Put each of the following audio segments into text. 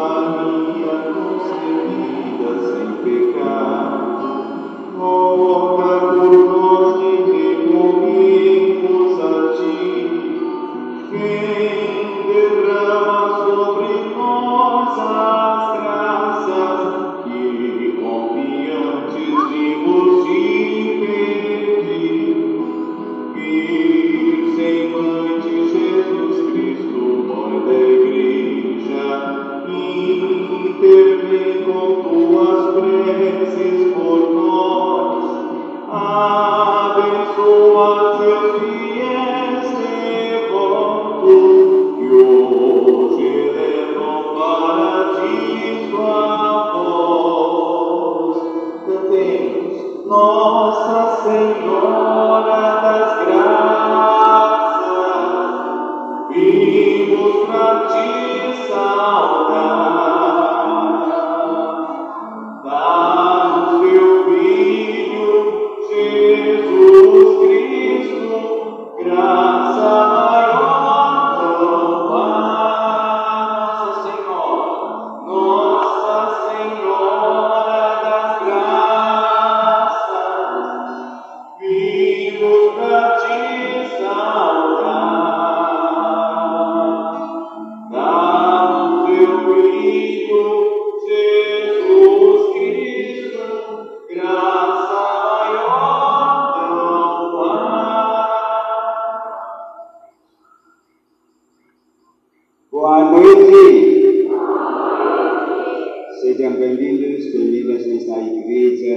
Maria concebida sem pecado, rogai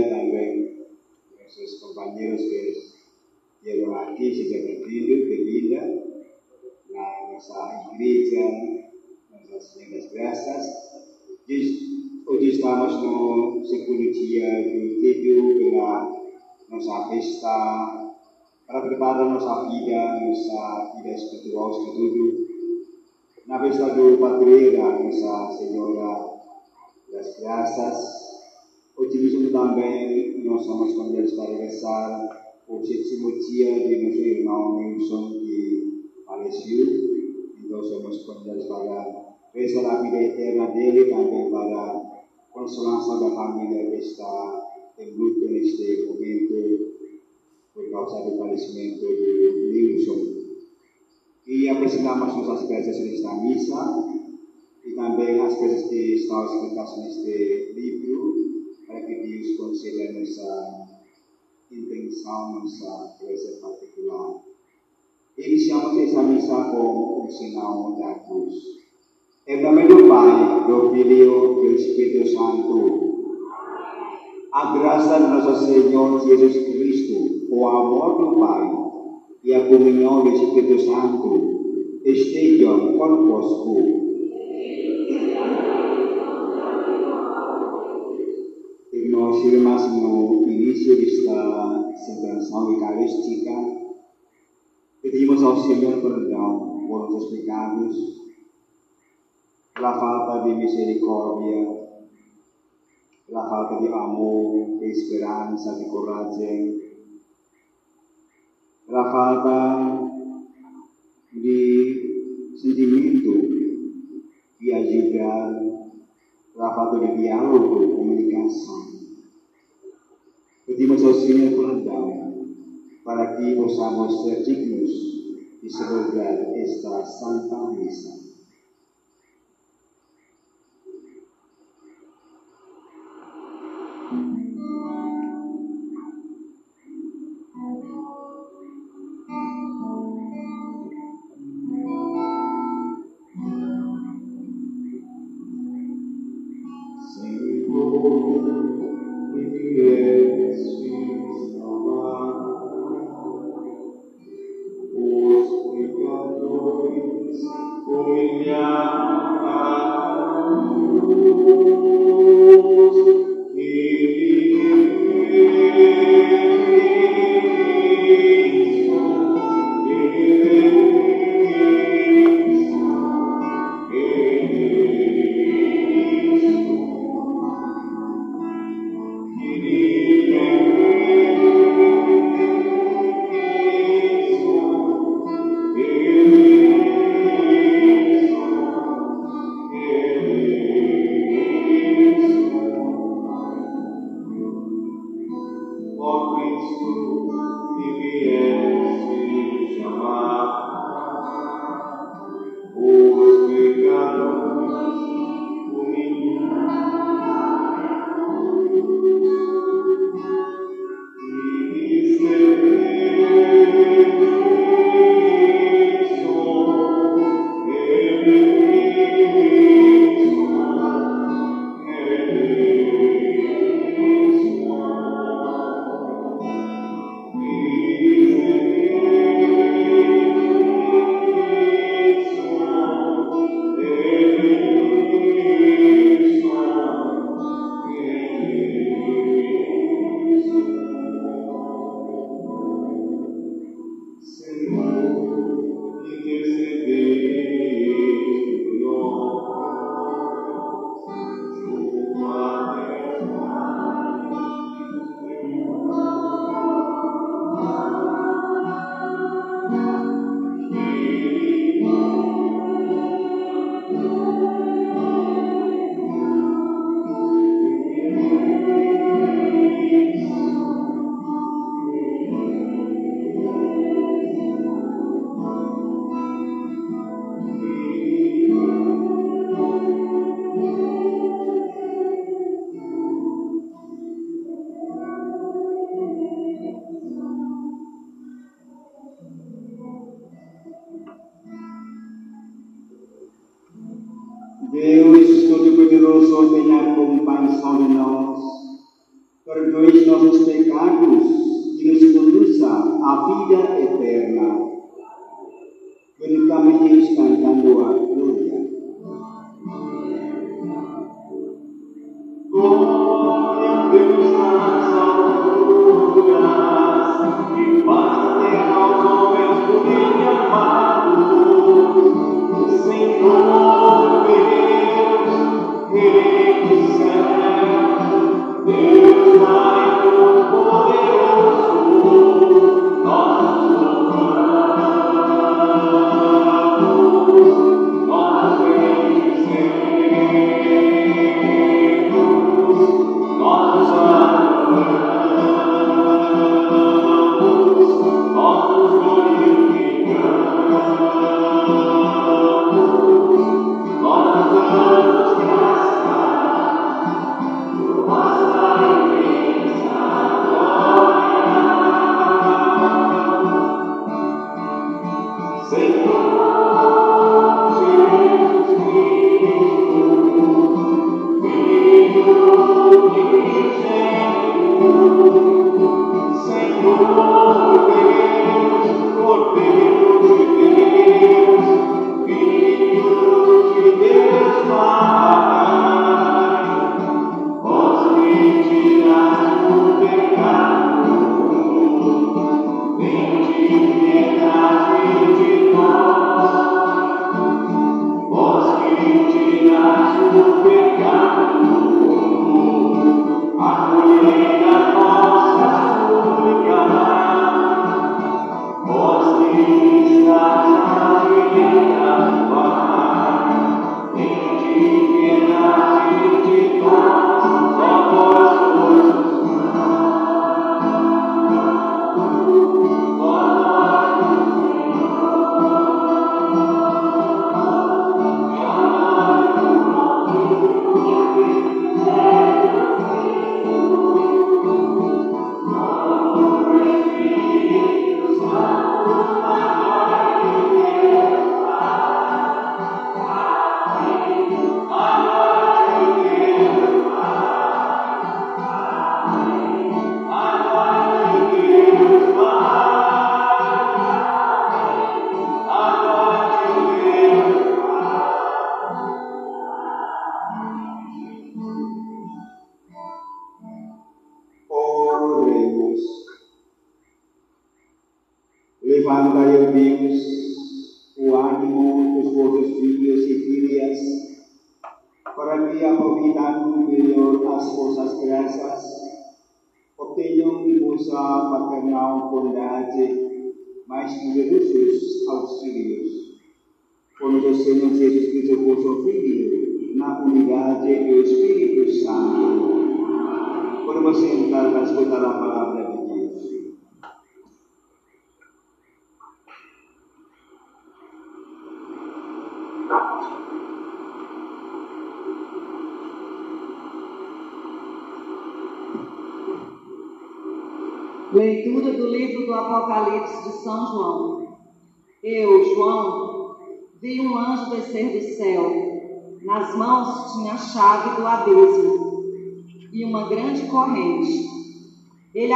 também nossos companheiros que vieram aqui de divertindo, de né? na nossa igreja, iglesia, nossas Senhora Graças. Hoje estamos no segundo dia de vídeo pela nossa festa, para preparar nossa vida, nossa vida espiritual, sobretudo. Na festa do Padreira, Nossa Senhora das Graças, Utilizando também, não somos famílias para regressar, o dia de nosso irmão Nilson de faleceu, então somos famílias para restaurar a vida eterna dele, também para consolação da família que está em luto neste momento por causa do falecimento de Nilson. E apresentamos nossas peças nesta missa e também as peças que estão escritas neste livro. Deus a nossa intenção, nossa prece particular. Iniciamos essa missa como o sinal da cruz. É em nome do Pai, do Filho e do Espírito Santo. A graça do nosso Senhor Jesus Cristo, o amor do Pai e a comunhão do Espírito Santo estejam convosco Sri mas no início desta celebração eucarística, pedimos ao Senhor perdão por então, nossos pecados, pela falta de misericórdia, pela falta de amor, de esperança, de coragem, pela falta de sentimento de ajudar, pela falta de diálogo, comunicação. Señor, con para que podamos ser dignos y celebrar esta santa misa.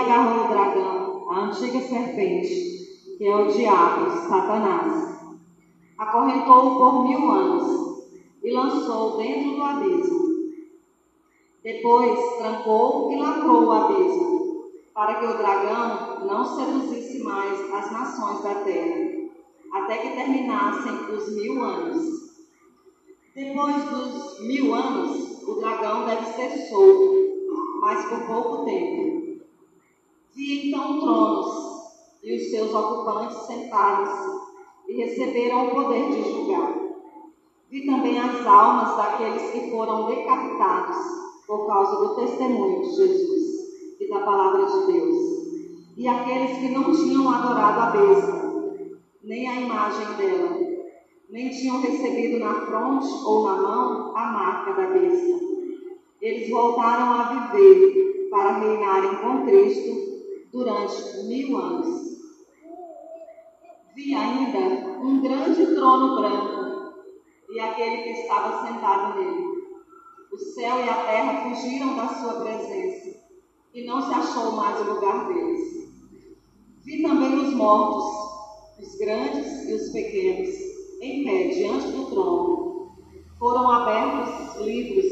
Ele agarrou o dragão, a antiga serpente, que é o diabo, Satanás. Acorrentou-o por mil anos e lançou dentro do abismo. Depois trancou e lacrou o abismo, para que o dragão não seduzisse mais as nações da terra, até que terminassem os mil anos. Depois dos mil anos, o dragão deve ser solto, mas por pouco tempo. Vi então tronos e os seus ocupantes sentados e receberam o poder de julgar. Vi também as almas daqueles que foram decapitados por causa do testemunho de Jesus e da palavra de Deus, e aqueles que não tinham adorado a besta, nem a imagem dela, nem tinham recebido na fronte ou na mão a marca da besta. Eles voltaram a viver para reinarem com Cristo durante mil anos. Vi ainda um grande trono branco e aquele que estava sentado nele. O céu e a terra fugiram da sua presença, e não se achou mais o lugar deles. Vi também os mortos, os grandes e os pequenos, em pé diante do trono. Foram abertos livros,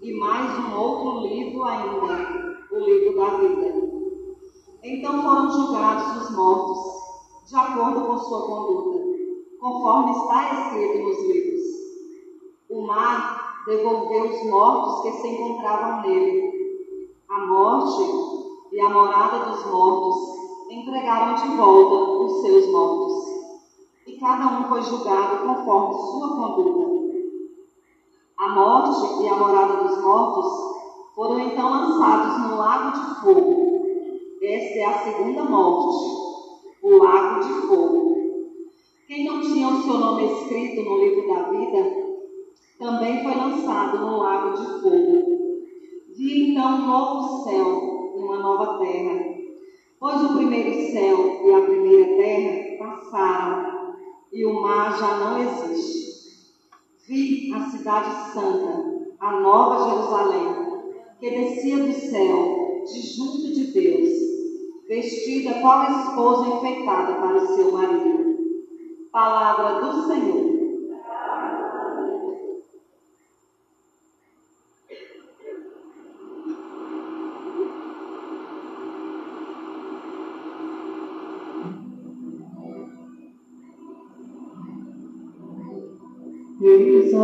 e mais um outro livro ainda, o livro da vida. Então foram julgados os mortos, de acordo com sua conduta, conforme está escrito nos livros. O mar devolveu os mortos que se encontravam nele. A morte e a morada dos mortos entregaram de volta os seus mortos. E cada um foi julgado conforme sua conduta. A morte e a morada dos mortos foram então lançados no lago de fogo. Esta é a segunda morte, o lago de fogo. Quem não tinha o seu nome escrito no livro da vida, também foi lançado no lago de fogo. Vi então um novo céu e uma nova terra, pois o primeiro céu e a primeira terra passaram e o mar já não existe. Vi a cidade santa, a nova Jerusalém, que descia do céu, de junto de vestida qual esposa enfeitada para o seu marido. Palavra do Senhor. Eis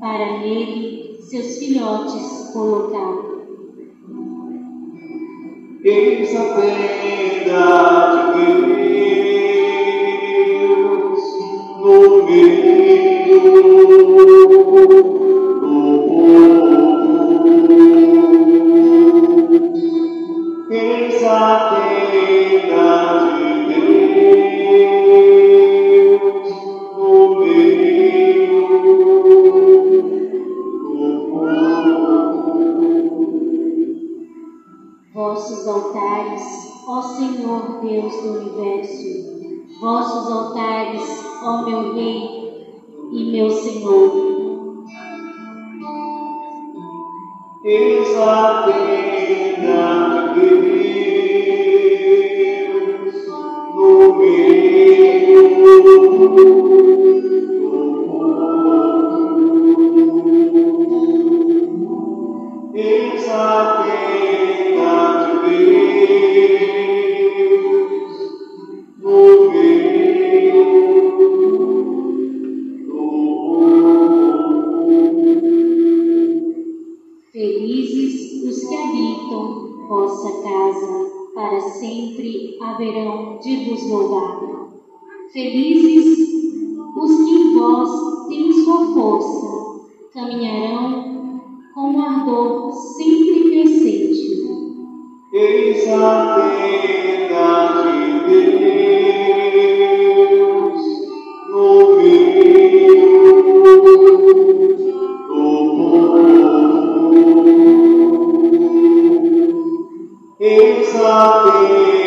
para nele seus filhotes colocar. Eis a terra de Deus no meio Amen.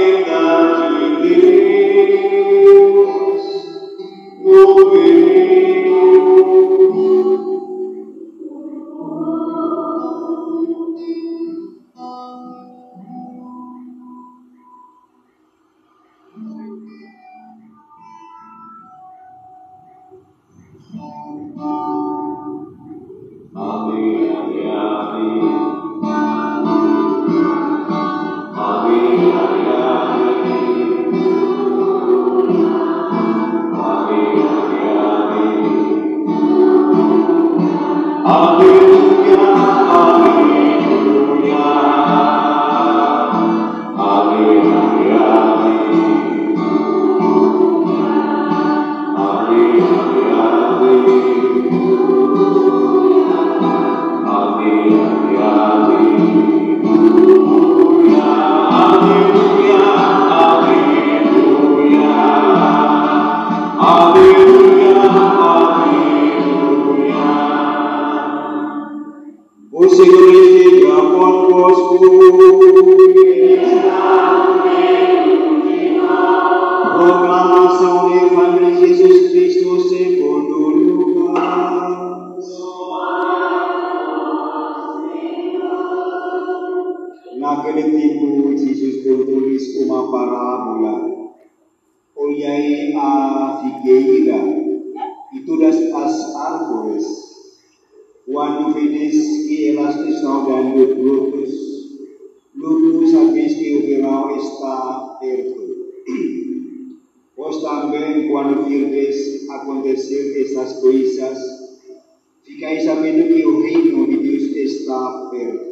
Ficais sabendo que o reino de Deus está perto.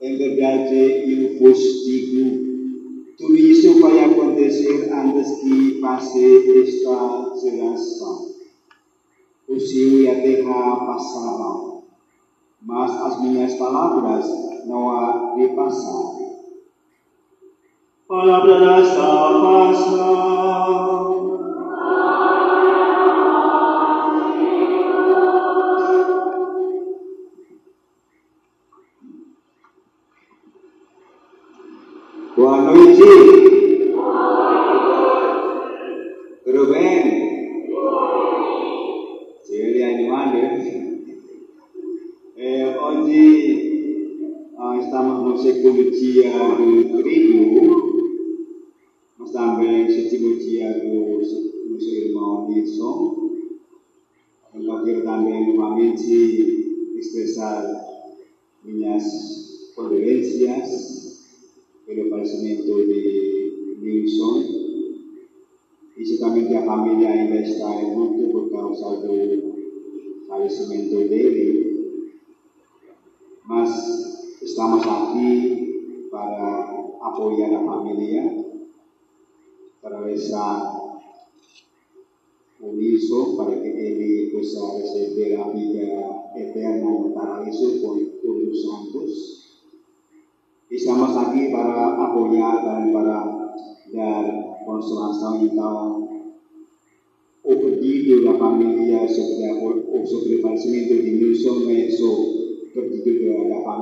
Em verdade, eu vos digo, tudo isso vai acontecer antes que passe esta geração o céu e a terra passarão, mas as minhas palavras não há de passar. Palavra da salvação.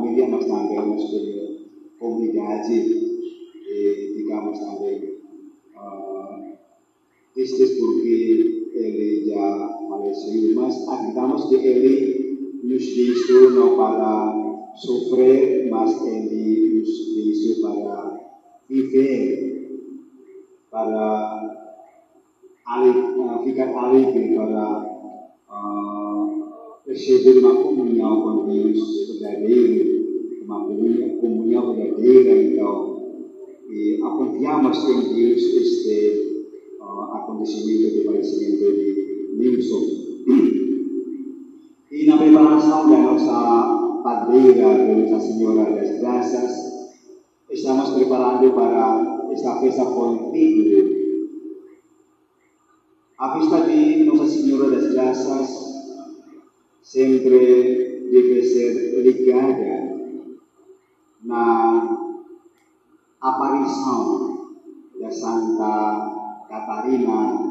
Pedido da família, mas também uma sobre comunidade, e, digamos também, ah, tristes porque ele já faleceu, mas acreditamos que ele nos deixou não para sofrer, mas ele nos deixou para viver, para ale- ah, ficar alegre, para ah, receber uma comunhão com Deus verdadeiro, uma comunhão, verdadeira, então, e confiamos em Deus este ah, acontecimento de falecimento de Nilson. E na preparação da nossa padreira, de Nossa Senhora das Graças, estamos preparando para esta festa com. A festa de Nossa Senhora das Graças sempre deve ser ligada na aparição da Santa Catarina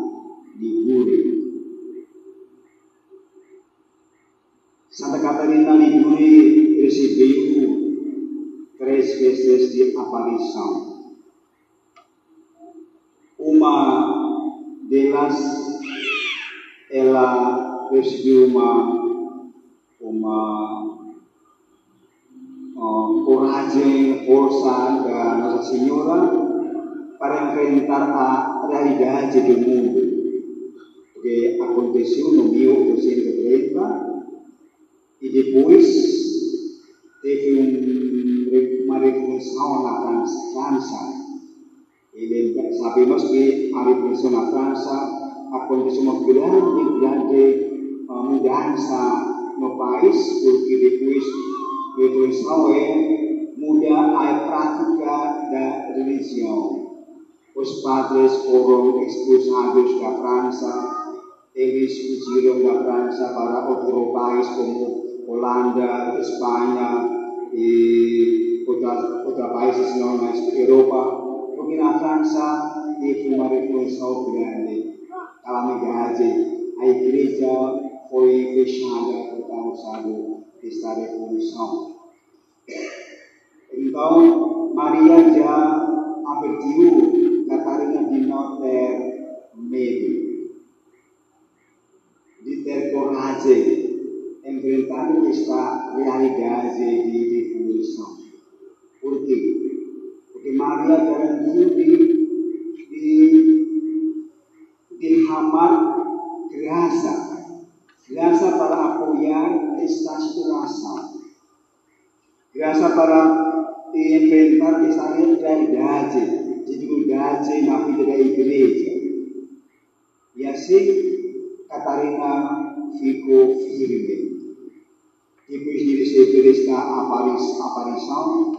de Guri. Santa Catarina Liguri recebeu três vezes de aparição. Uma delas, ela recebeu uma, uma ah, coragem, força da Nossa Senhora para enfrentar a realidade do mundo. Porque aconteceu no 1830 E depois teve um, uma revolução na França. E sabemos que a revolução na França aconteceu uma grande, grande uh, mudança país, porque depois a revolução é mudar a prática da religião. Os padres foram expulsados da França, eles fugiram da França para outros países como Holanda, Espanha e outros países não na Europa, porque na França teve uma revolução grande, calamidade, a igreja foi fechada por causa desta revolução. Então, Maria já advertiu Catarina de não ter medo, de ter coragem, enfrentar esta realidade de revolução. Por quê? Porque Maria garantiu de, de derramar graça, graça para apoiar esta situação, graça para enfrentar essa realidade de dificuldade na vida da igreja. E assim, Catarina ficou firme. Depois de receber esta aparição,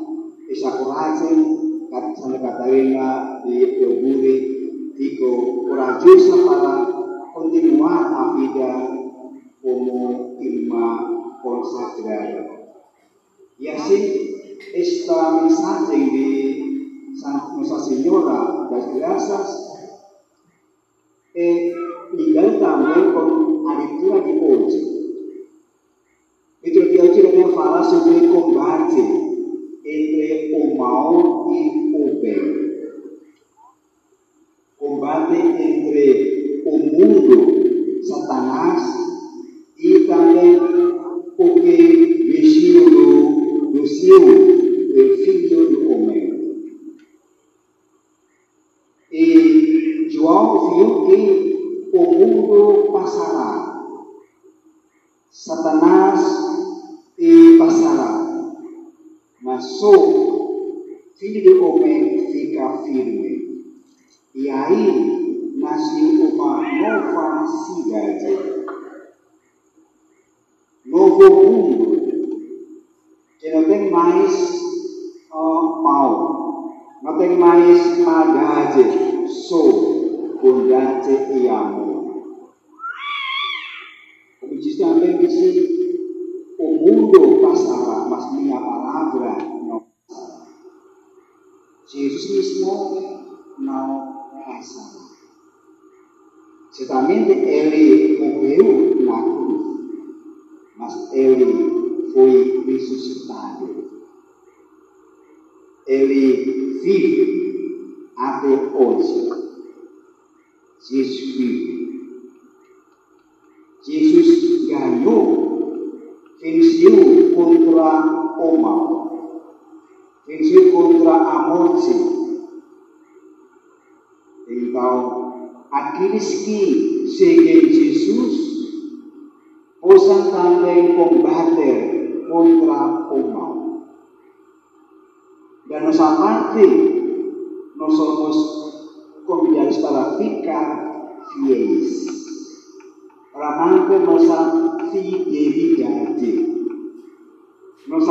essa coragem, Santa Catarina de Euguri ficou corajosa para continuar a vida como irmã consagrada. E assim, esta mensagem de Nossa Senhora das Graças é ligada também com a leitura de hoje. Leitura de hoje vai falar sobre o combate entre o mal e o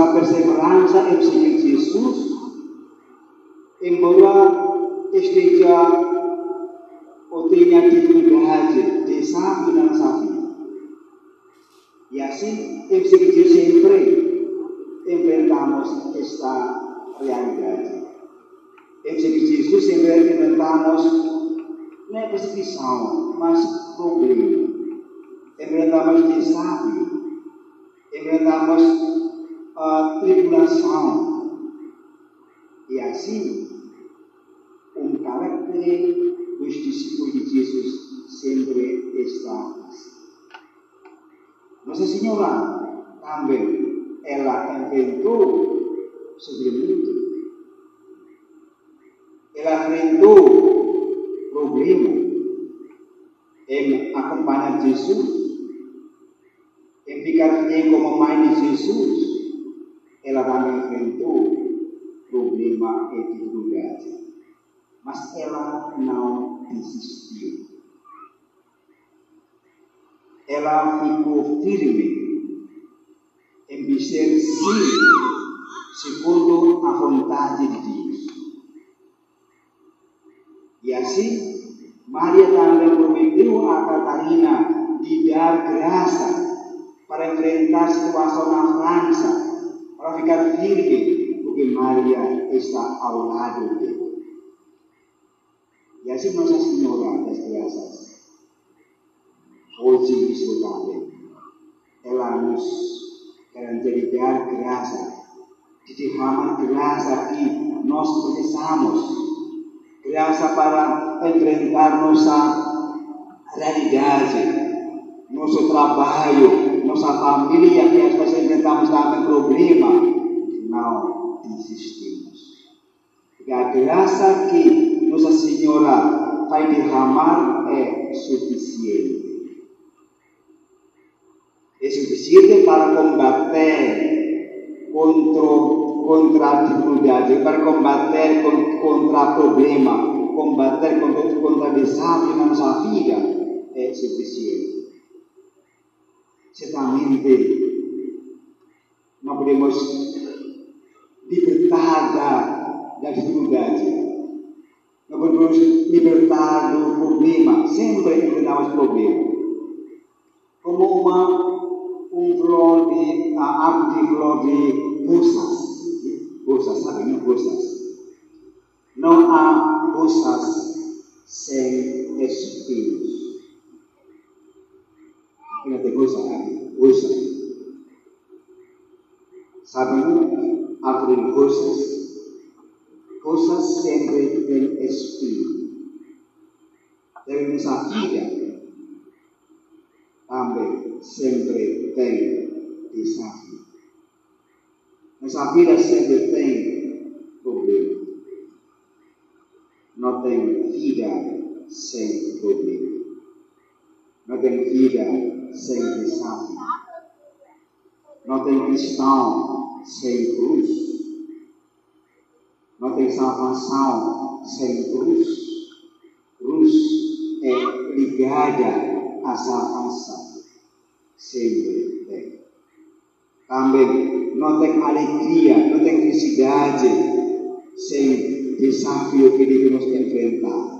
nossa perseverança em seguir Jesus, embora esteja ou tenha dificuldade de na nossa vida. E assim, em seguir sempre, enfrentamos esta realidade. Em seguir Jesus, sempre enfrentamos não é perseguição, mas problema. Enfrentamos desafio, enfrentamos a tribulação. E assim, um caráter dos discípulos de Jesus sempre está assim. Nossa Senhora também, ela enfrentou sofrimento, ela enfrentou problema em acompanhar Jesus, ficar fiel como mãe de Jesus, ela também enfrentou problema e dificuldade. Mas ela não desistiu. Ela ficou firme em dizer sim, segundo a vontade de. E assim, Maria também prometeu a Catarina de dar graça para enfrentar a situação na França, para ficar firme, porque Maria está ao lado dele. E assim Nossa Senhora das Graças, hoje disfrutável, ela nos quer entregar graça, de derramar graça que nós precisamos graça para enfrentar nossa realidade, nosso trabalho, nossa família, que às vezes enfrentamos também problema. Não desistimos. Porque a graça que Nossa Senhora vai derramar é suficiente. É suficiente para combater contra contra a dificuldade, para combater contra o problema, combater contra, contra desafio na nossa vida, é suficiente. Certamente, não podemos libertar da, da dificuldade. Não podemos libertar do problema. Sempre enfrentamos problema. Como uma, um flor de, a árvore de flor de rosas forças, sabe? Não forças. Não há forças sem espinhos. Ainda tem força aqui, força. Sabe? Árvore forças. Forças sempre têm espinho. Temos a vida também sempre tem desafio. Nossa vida sempre tem problema. Não tem vida sem problema. Não tem vida sem desafio. Não tem cristão sem cruz. Não tem salvação sem cruz. Cruz é ligada à salvação. Sempre tem. Também não tem alegria, não tem felicidade sem desafio que devemos enfrentar.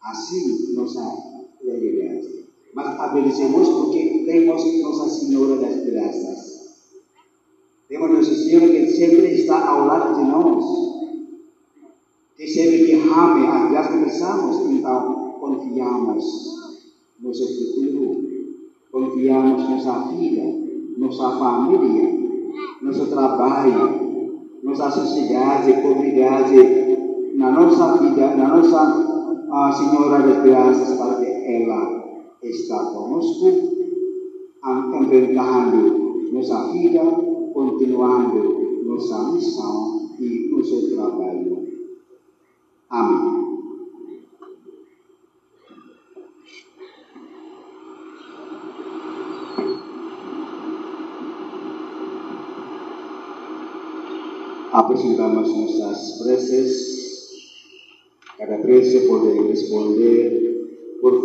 Assim, nossa realidade. Agradecemos porque temos Nossa Senhora das Graças. Temos Nossa Senhora que sempre está ao lado de nós. Que sempre derrame a graça que precisamos, então confiamos no futuro confiamos nossa vida, nossa família, nosso trabalho, nossa sociedade, comunidade, na nossa vida, na nossa a Senhora das Graças, para que ela está conosco, enfrentando nossa vida, continuando nossa missão e nosso trabalho. Amém. apresentamos nuestras preces. Cada prece puede responder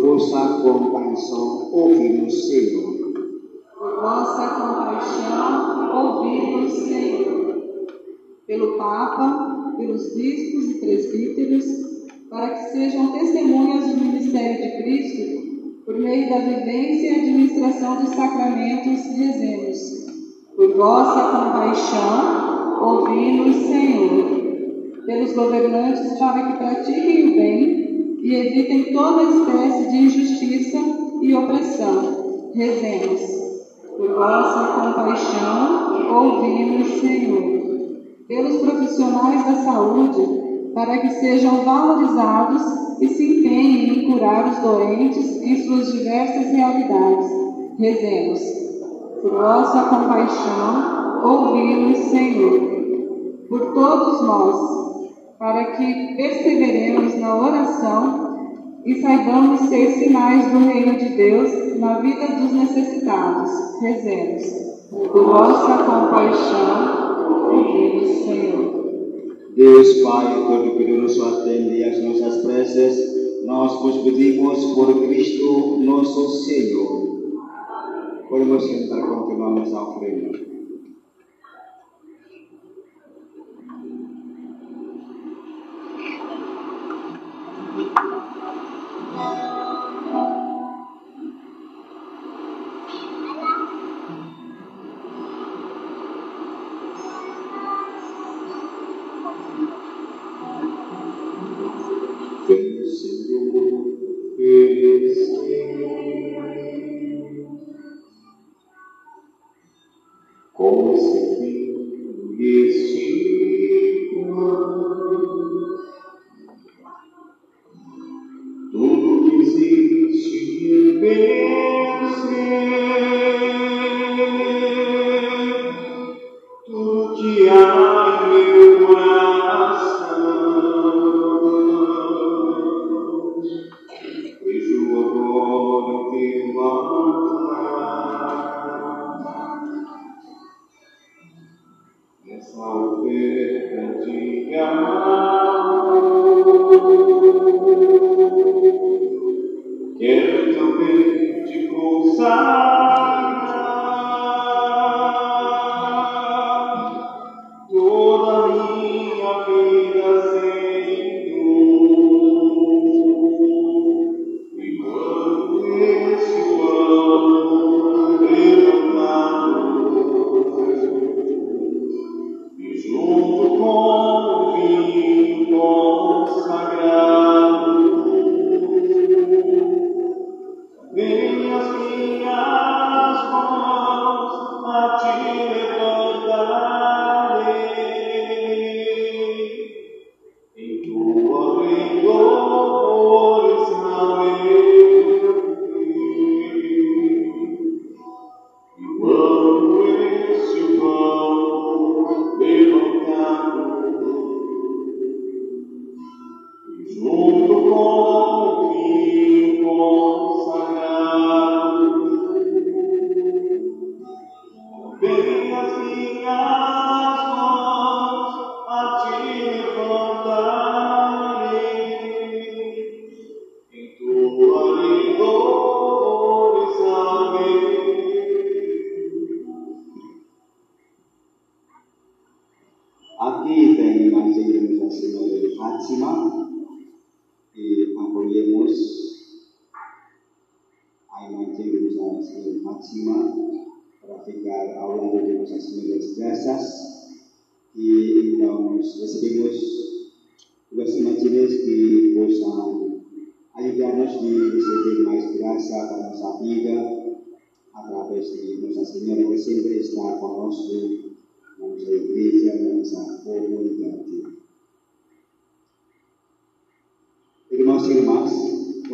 força compaixão, ouvimos, Senhor. Por vossa compaixão, ouvimos, Senhor. Pelo Papa, pelos bispos e presbíteros, para que sejam testemunhas do ministério de Cristo, por meio da vivência e administração dos sacramentos, dizemos: Por vossa compaixão, ouvi-nos, Senhor, pelos governantes para que pratiquem o bem e evitem toda espécie de injustiça e opressão. Rezemos. Por vossa compaixão, ouvi-nos, Senhor. Pelos profissionais da saúde, para que sejam valorizados e se empenhem em curar os doentes em suas diversas realidades. Rezemos. Por vossa compaixão, ouvi-nos, Senhor por todos nós, para que perseveremos na oração e saibamos ser sinais do reino de Deus na vida dos necessitados. Rezemos. Por vossa compaixão, ouvimos, Senhor. Deus Pai Todo-Poderoso, atende as nossas preces. Nós vos pedimos por Cristo nosso Senhor. Podemos sentar, continuamos a ofrenda. Consagrar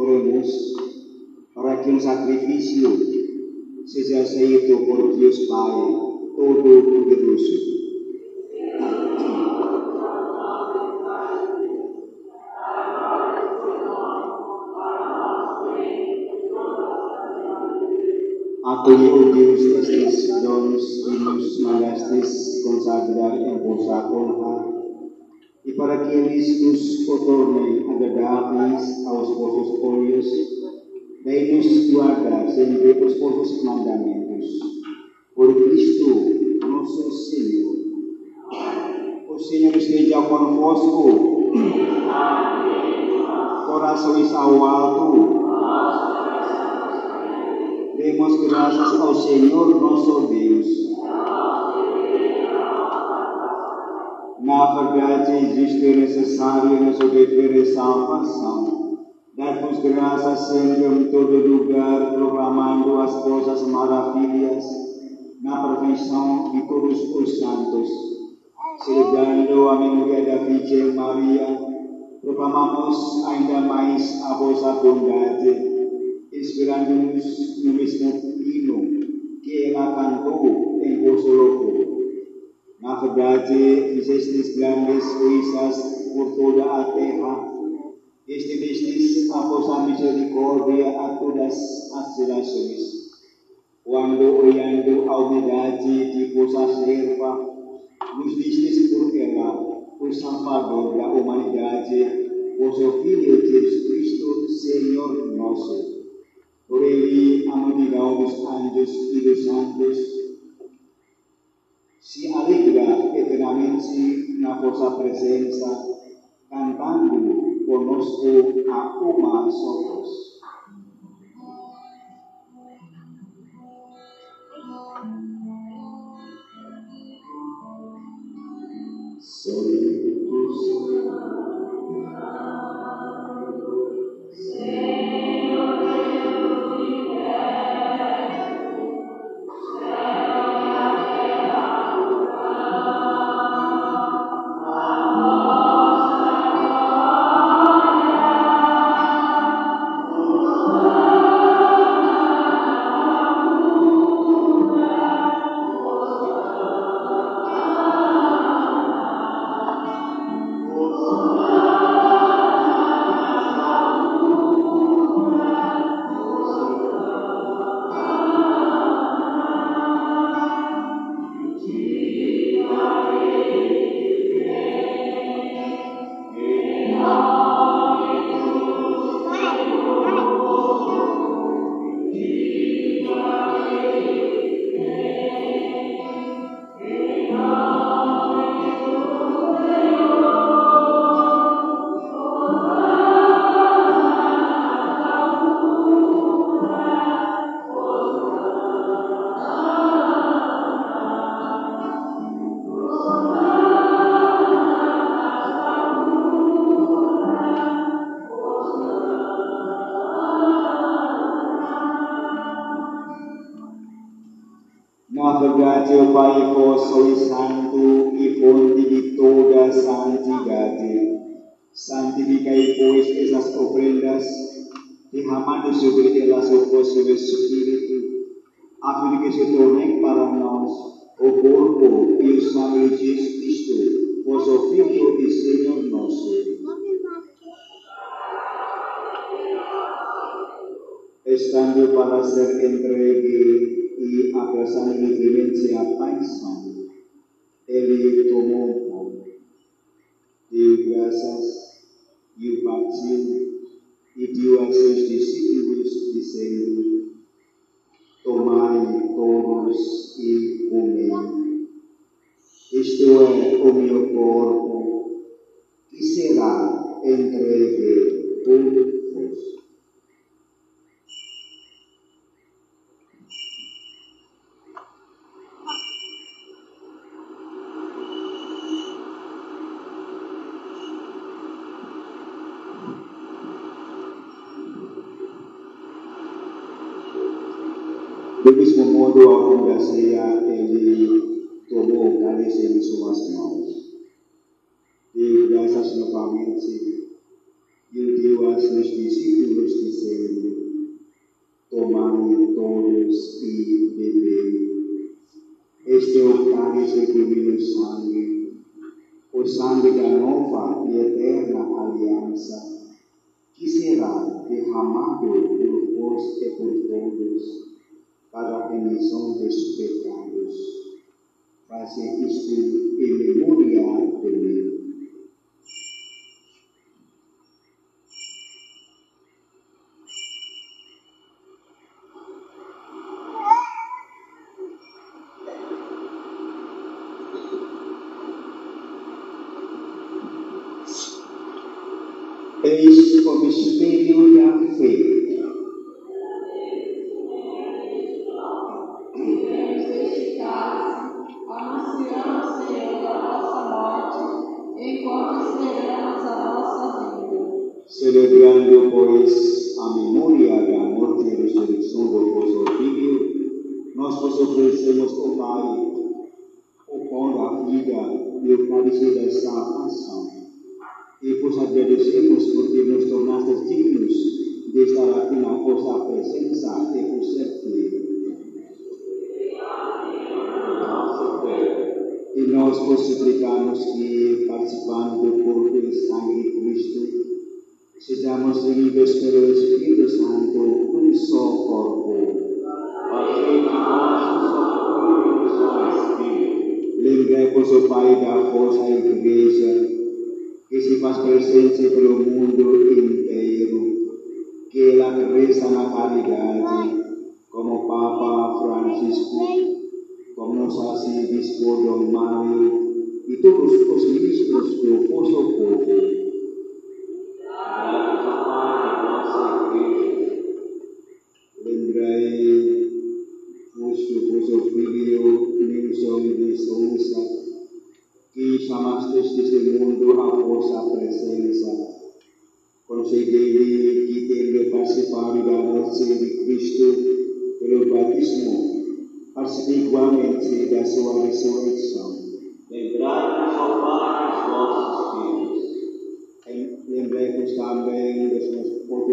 oremos para que um sacrifício seja aceito por Deus Pai Todo-Poderoso. Acolhe, ó Deus, estes dons que nos mangastes consagrar em vossa honra, e para que eles nos tornem agradáveis aos vossos olhos, dai-nos guardar sempre os vossos mandamentos. Por Cristo, nosso Senhor. O Senhor esteja convosco. Corações ao alto. Demos graças ao Senhor nosso Deus. Na verdade, existe necessário nos obedecer salvação. Dar-vos graças sempre em todo lugar, proclamando as coisas maravilhas na perfeição de todos os santos. Celebrando a memória da Virgem Maria, proclamamos ainda mais a vossa bondade esperando-nos no mesmo hino que ela cantou em vosso louvor. Na verdade, fizestes grandes coisas por toda a terra, estendestes a vossa misericórdia a todas as la sois. Cuando oyendo aumidade de vossa serva, nos distes por ela, o Salvador da humanidade, vosso Filho Jesus Cristo, Senhor nosso. Por ele, eternamente na vossa presença, cantando conosco a uma só santidade. Santificai, pois, essas ofrendas, derramando sobre elas o vosso Espírito, a fim de que se tornem para nós o corpo e o sangue de Cristo, vosso Filho e Senhor nosso. Estando para ser entregue y abrazando la clemencia a Tyson, Él tomó pan, dio gracias y partió y dio a sus discípulos diciendo, tomai todos y comed. Esto es o meu corpo, que será entregue por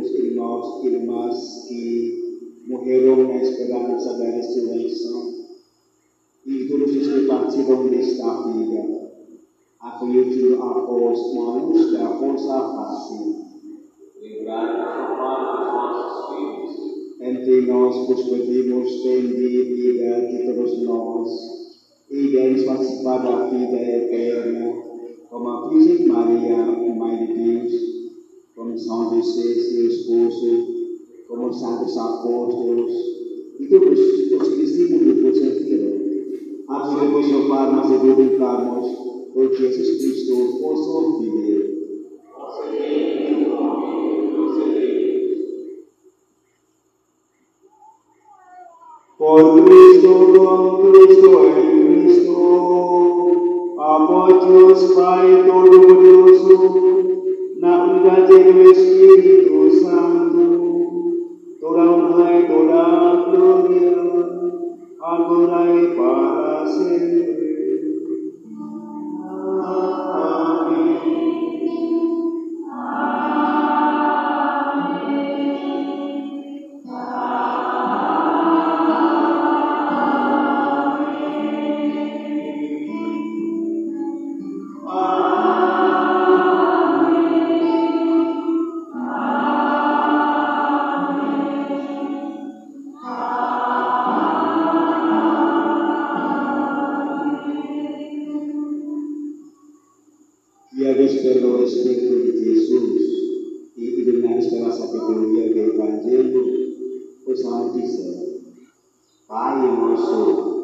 muitos irmãos e irmãs que morreram na esperança da ressurreição e todos os que partiram desta vida. Acredito após uma luz da força fácil, Entre nós vos pedimos, tende vida de todos nós, e deles participar da vida eterna, como a Virgem Maria, Mãe de Deus, como são comissão de esposo, como são os apóstolos. e todos os discípulos vocês viram, assim como seu pai, nós evitamos por Jesus Cristo, vosso Filho. Por Cristo, com Cristo, em Cristo, amor Deus Pai Todo-Poderoso, na udaje weshiri osangu toramhai goram dohil agorai parasel Cristo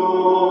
Senhora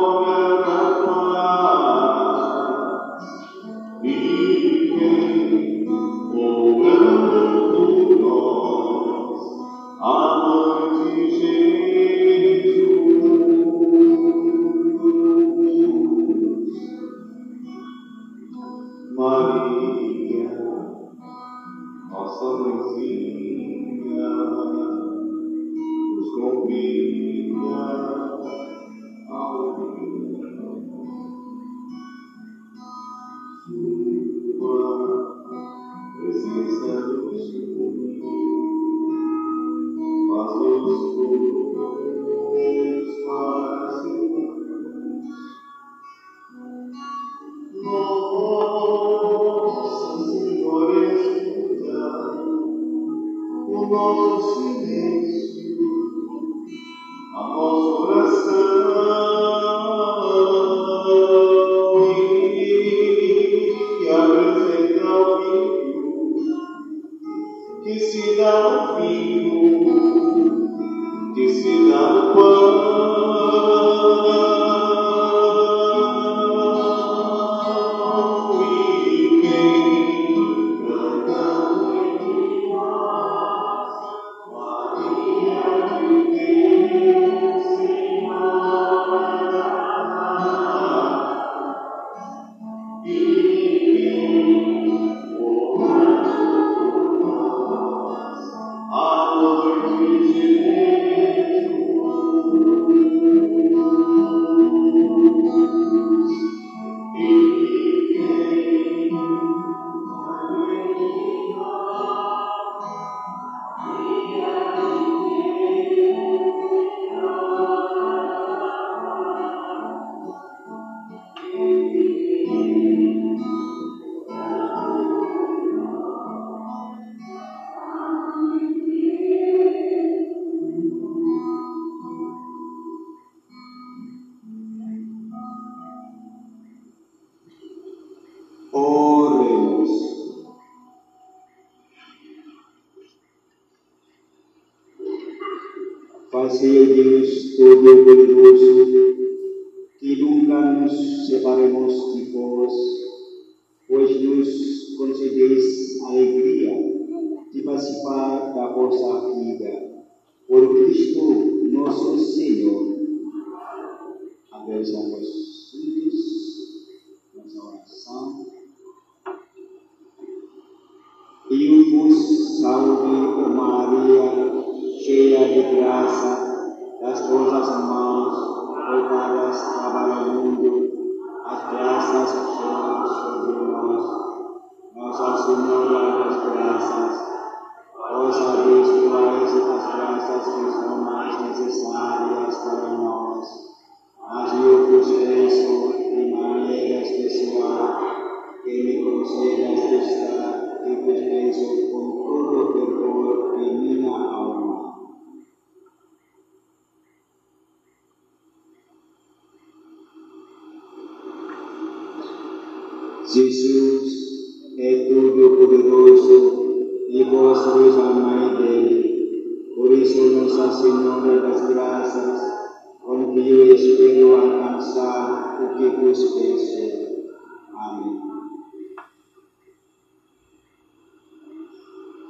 espero alcançar o que vos peço. Amém.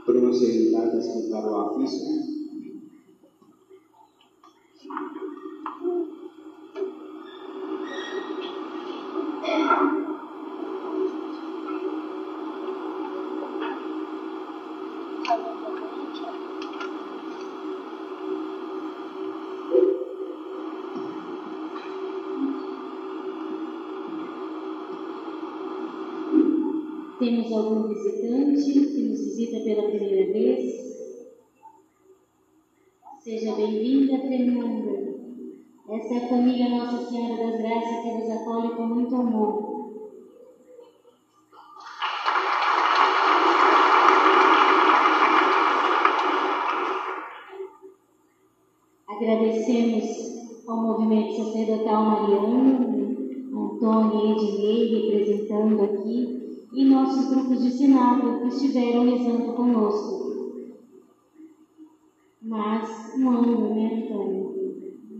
Podemos sentar para o afismo. Visitante que nos visita pela primeira vez? Seja bem-vinda, Fernanda. Essa é a família Nossa Senhora das Graças que vos acolhe com muito amor. Mas um ano, né, Antônio?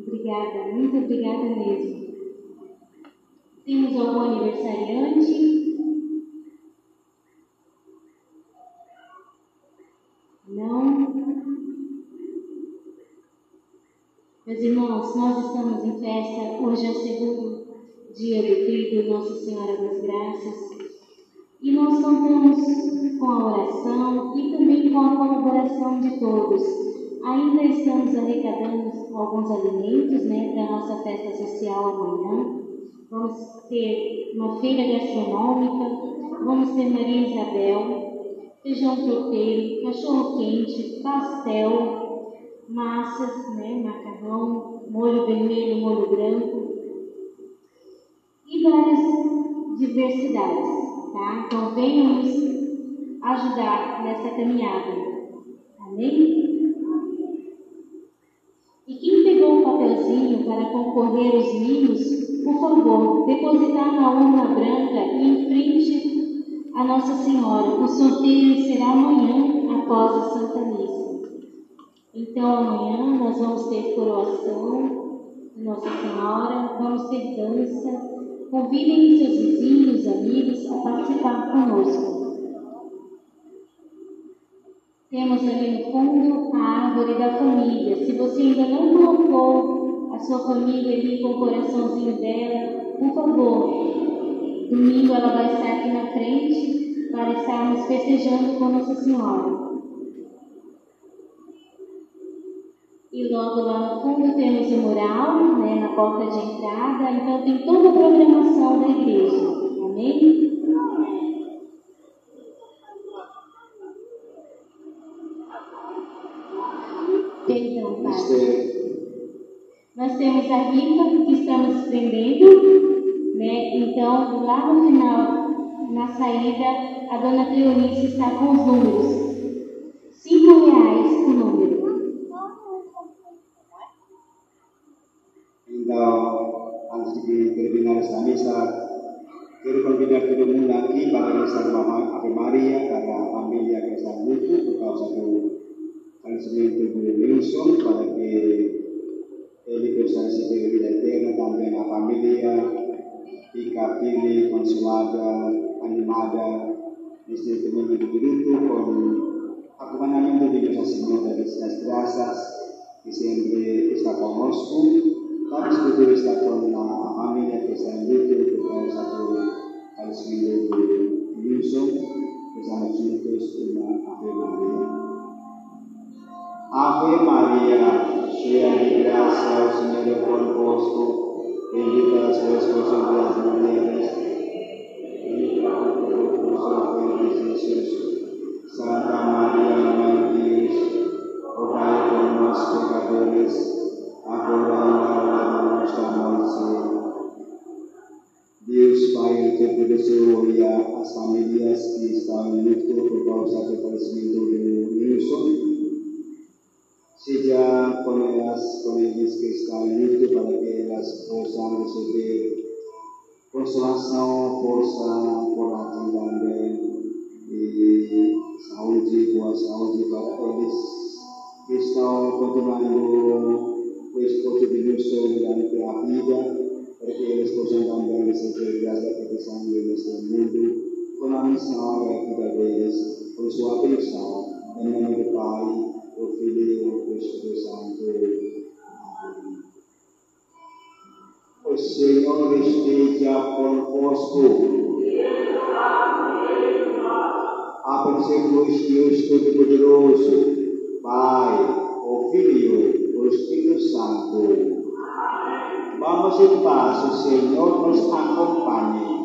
Obrigada, muito obrigada mesmo. Temos algum aniversariante? Não? Meus irmãos, nós estamos em festa, hoje é o segundo dia do trigo Nossa Senhora das Graças, e nós contamos com a oração e também com a colaboração de todos. Ainda estamos arrecadando alguns alimentos né, para a nossa festa social amanhã. Vamos ter uma feira gastronômica, vamos ter Maria Isabel, feijão tropeiro, cachorro quente, pastel, massas, né, macarrão, molho vermelho, molho branco e várias diversidades, tá? Então venham nos ajudar nessa caminhada. Amém? E quem para concorrer os mimos, por favor, depositar na urna branca em frente à Nossa Senhora. O sorteio será amanhã, após a Santa Missa. Então, amanhã nós vamos ter coroação Nossa Senhora, vamos ter dança. Convidem seus vizinhos, amigos a participar conosco. Temos ali no fundo a árvore da família. Se você ainda não colocou sua família ali com o coraçãozinho dela, por favor, domingo ela vai estar aqui na frente para estarmos festejando com Nossa Senhora. E logo lá no fundo temos o mural, né, na porta de entrada, então tem toda a programação da igreja. Amém? Nós temos a rifa que estamos estendendo, né? Então, lá no final, na saída, a dona Cleonice está com os números. Cinco reais o número. Então, antes de terminar esta misa, quiero convidar todo mundo aquí para rezar Ave para la familia que está luto por causa fallecimiento fallecimiento de Wilson para que él pueda recibir vida eterna, también la familia, Ika Fili, consolada, animada, neste domingo de grupo, con acompañamiento de Nuestra Señora de las Gracias, que siempre está conosco. Vamos poder estar con la familia que está en luto por causa del fallecimiento de Wilson. Rezamos juntos una Ave María. Ave María, llena de gracia, el Señor es convosco, bendita sois vos entre las mujeres, bendita tu fruto de Jesús. Santa María, Mãe de Deus, rogai por nós pecadores, agora e na hora de nossa morte. Deus Pai Todo-Poderoso e as famílias que estão em luto por causa do falecimento de Wilson, seja con elas, con eles que estão em luto para que elas possam receber consolação, força, coragem também e saúde, boa saúde para eles que estão continuando o esforço de Wilson durante a vida, para que eles possam também receber graça e proteção neste mundo, com a missão e a vida deles, por sua bênção, em nome do Pai, e Espírito Santo. Amém. O Senhor esteja convosco. Abençoe-vos Deus Todo-Poderoso, Pai, o Filho e o Espírito Santo. Vamos em paz, o Senhor nos acompanhe.